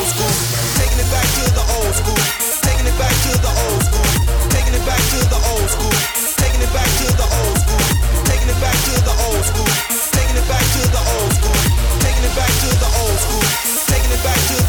old school. Taking it back to the old school. Taking it back to the old school. Taking it back to the old school. Taking it back to the old school. Taking it back to the old school. Taking it back to the old school. Taking it back to the old school. Taking it back to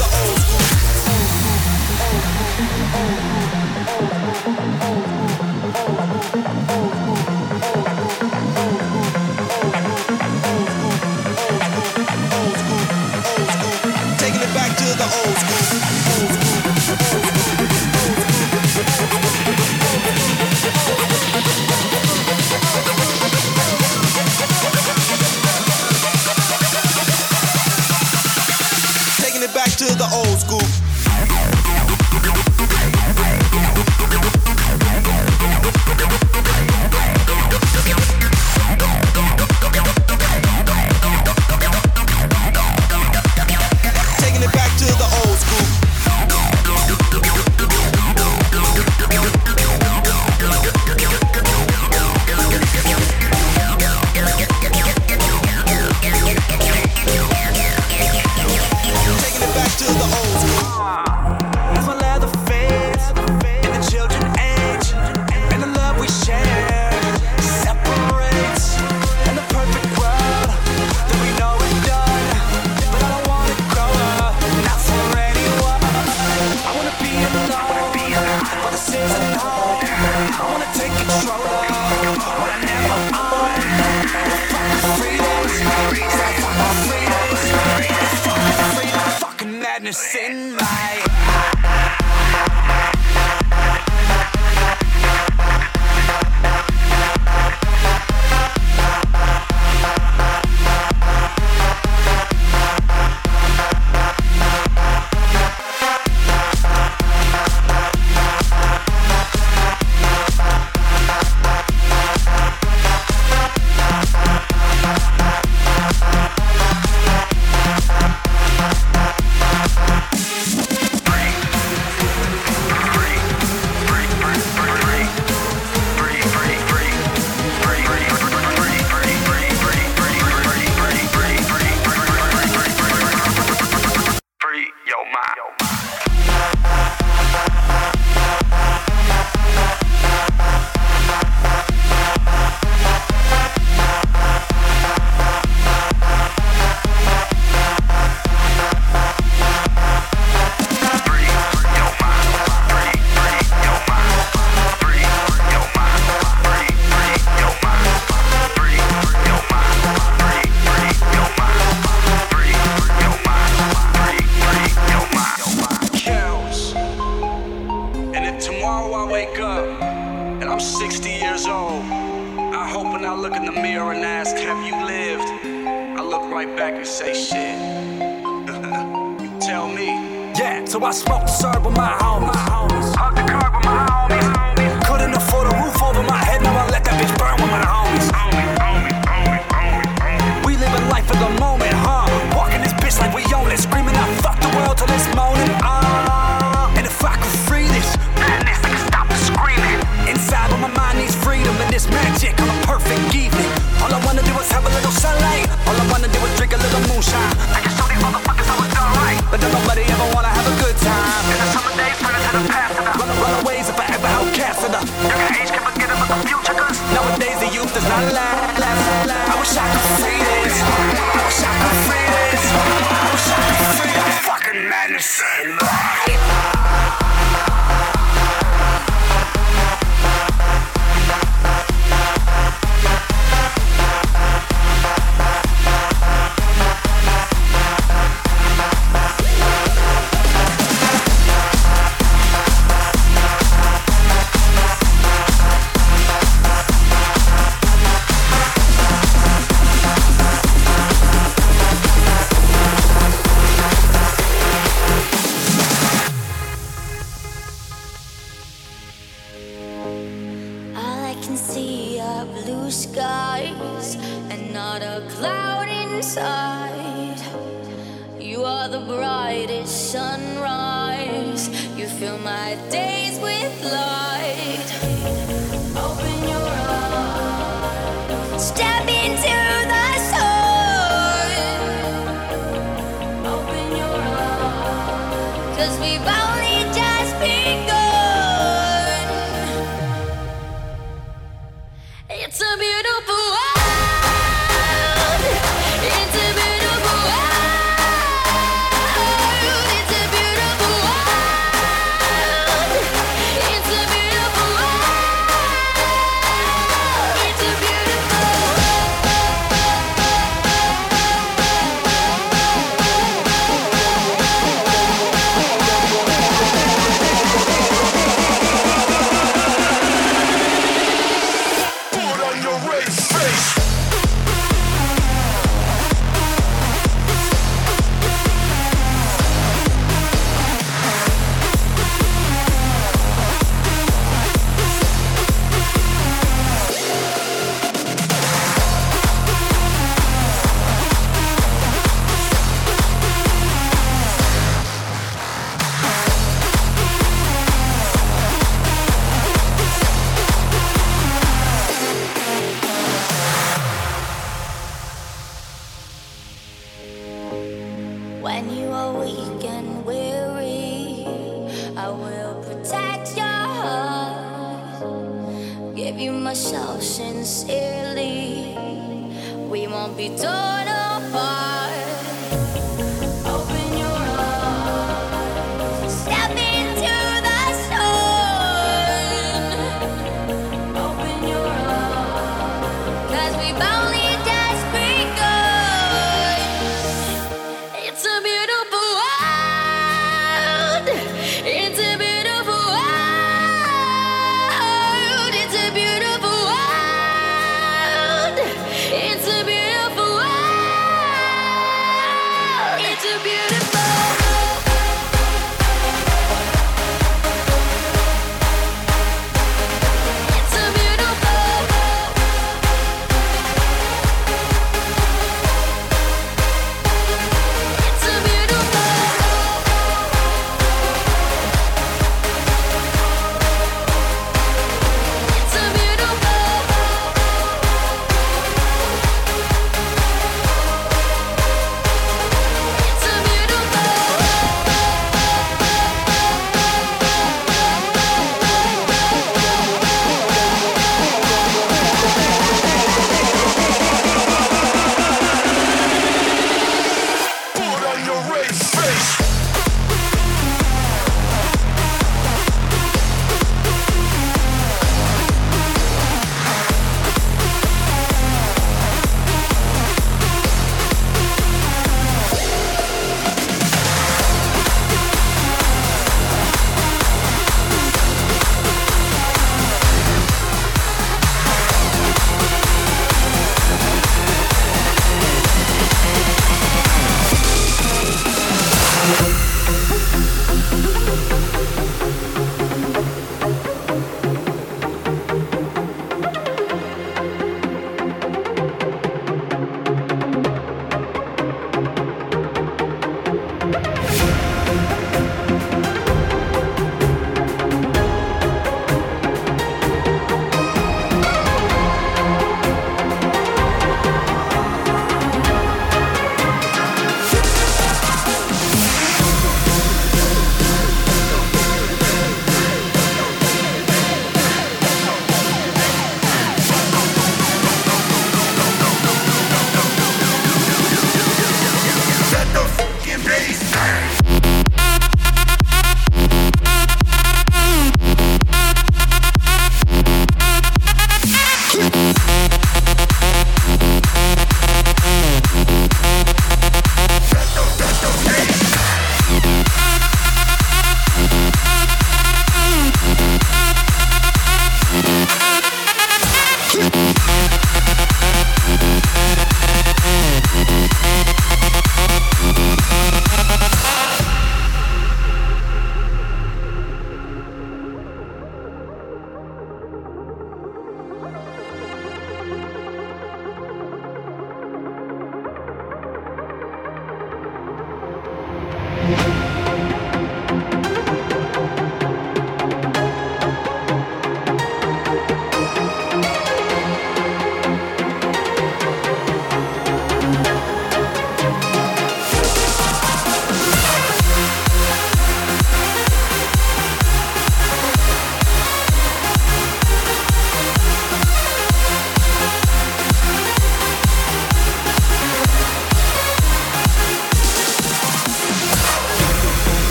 the summer days turn the past and the run, runaways are forever and the age can forget about the nowadays the youth does not last, last, last. I wish I could see this.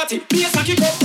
Maserati, bass and kick.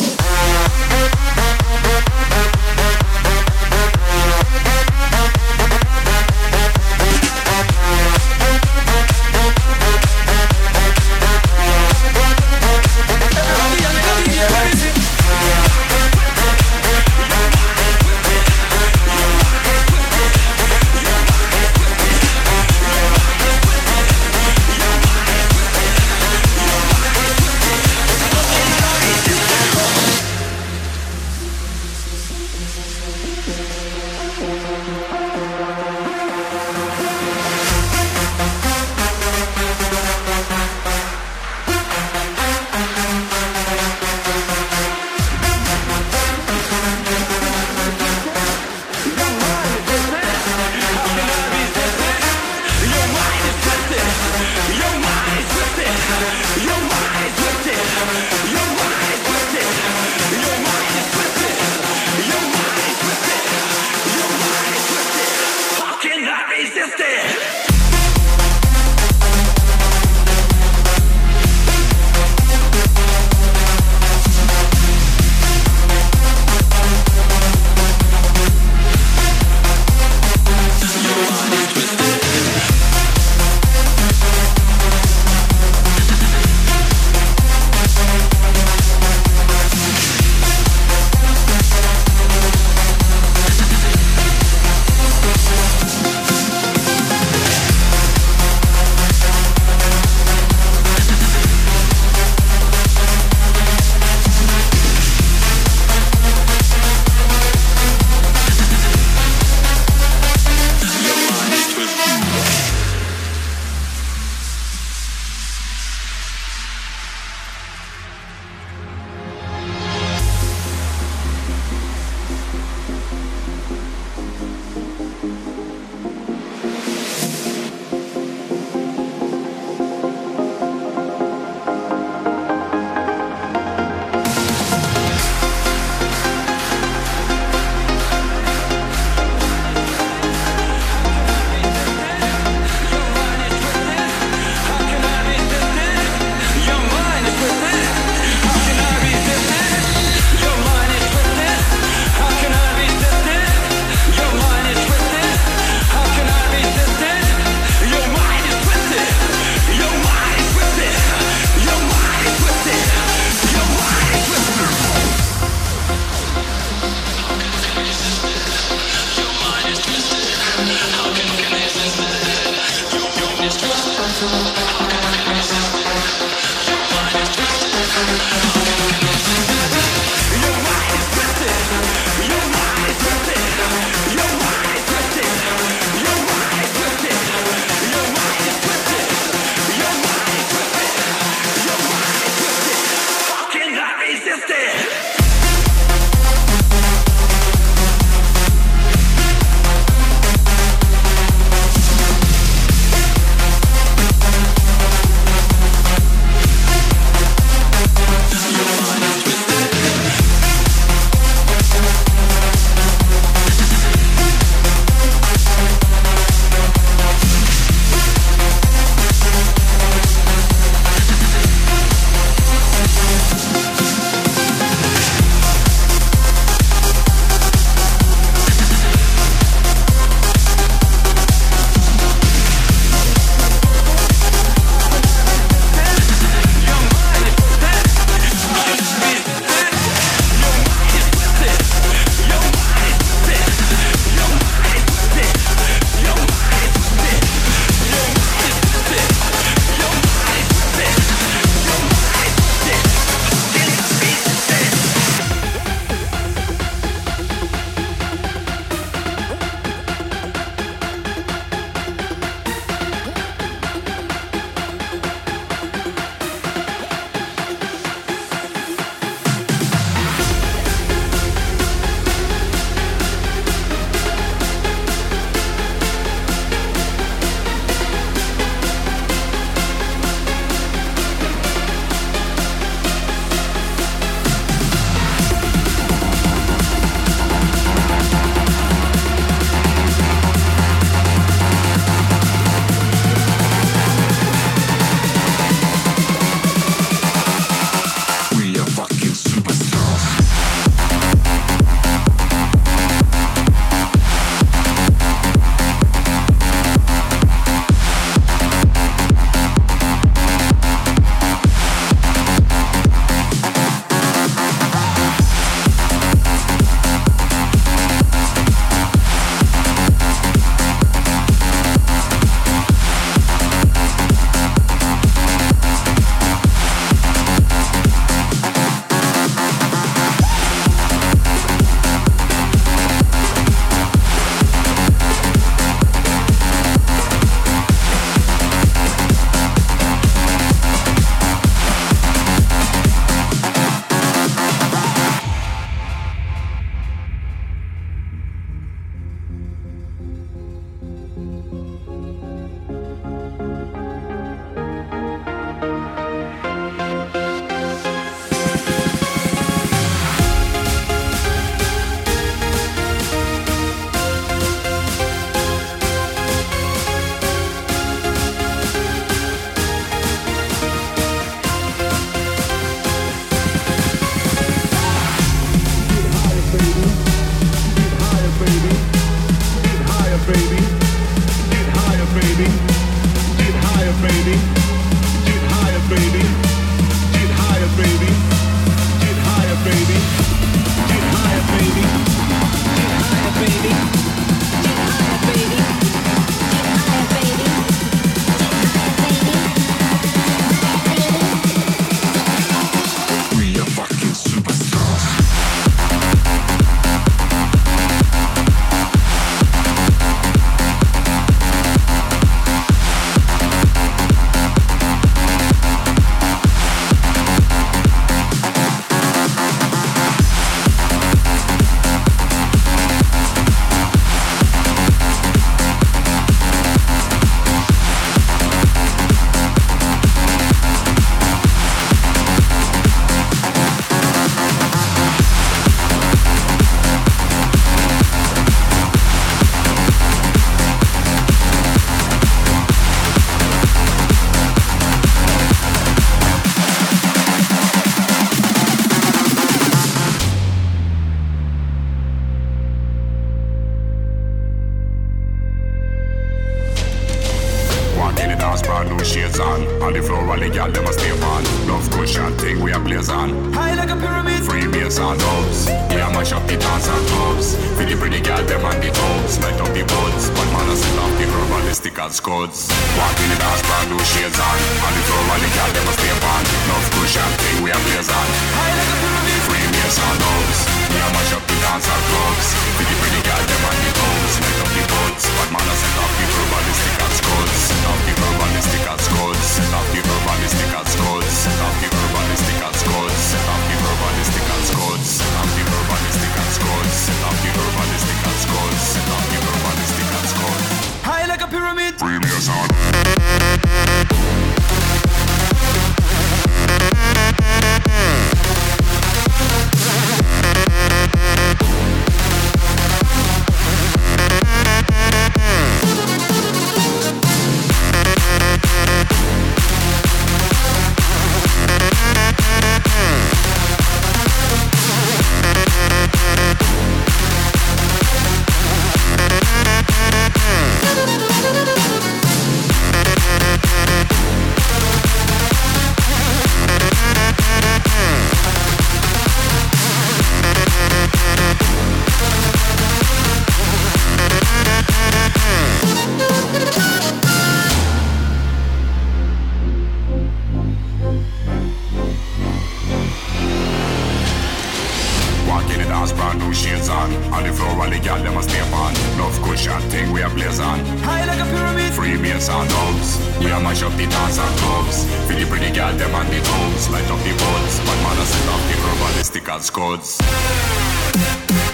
gal dem och Stefan. North Kushan, ting we are blazan High like a pyramid. Free beers and dogs We are mash up the dance and clubs. Feel the pretty gal dem and the tombs Light up the boards Bad man a set up the probabilistical scodes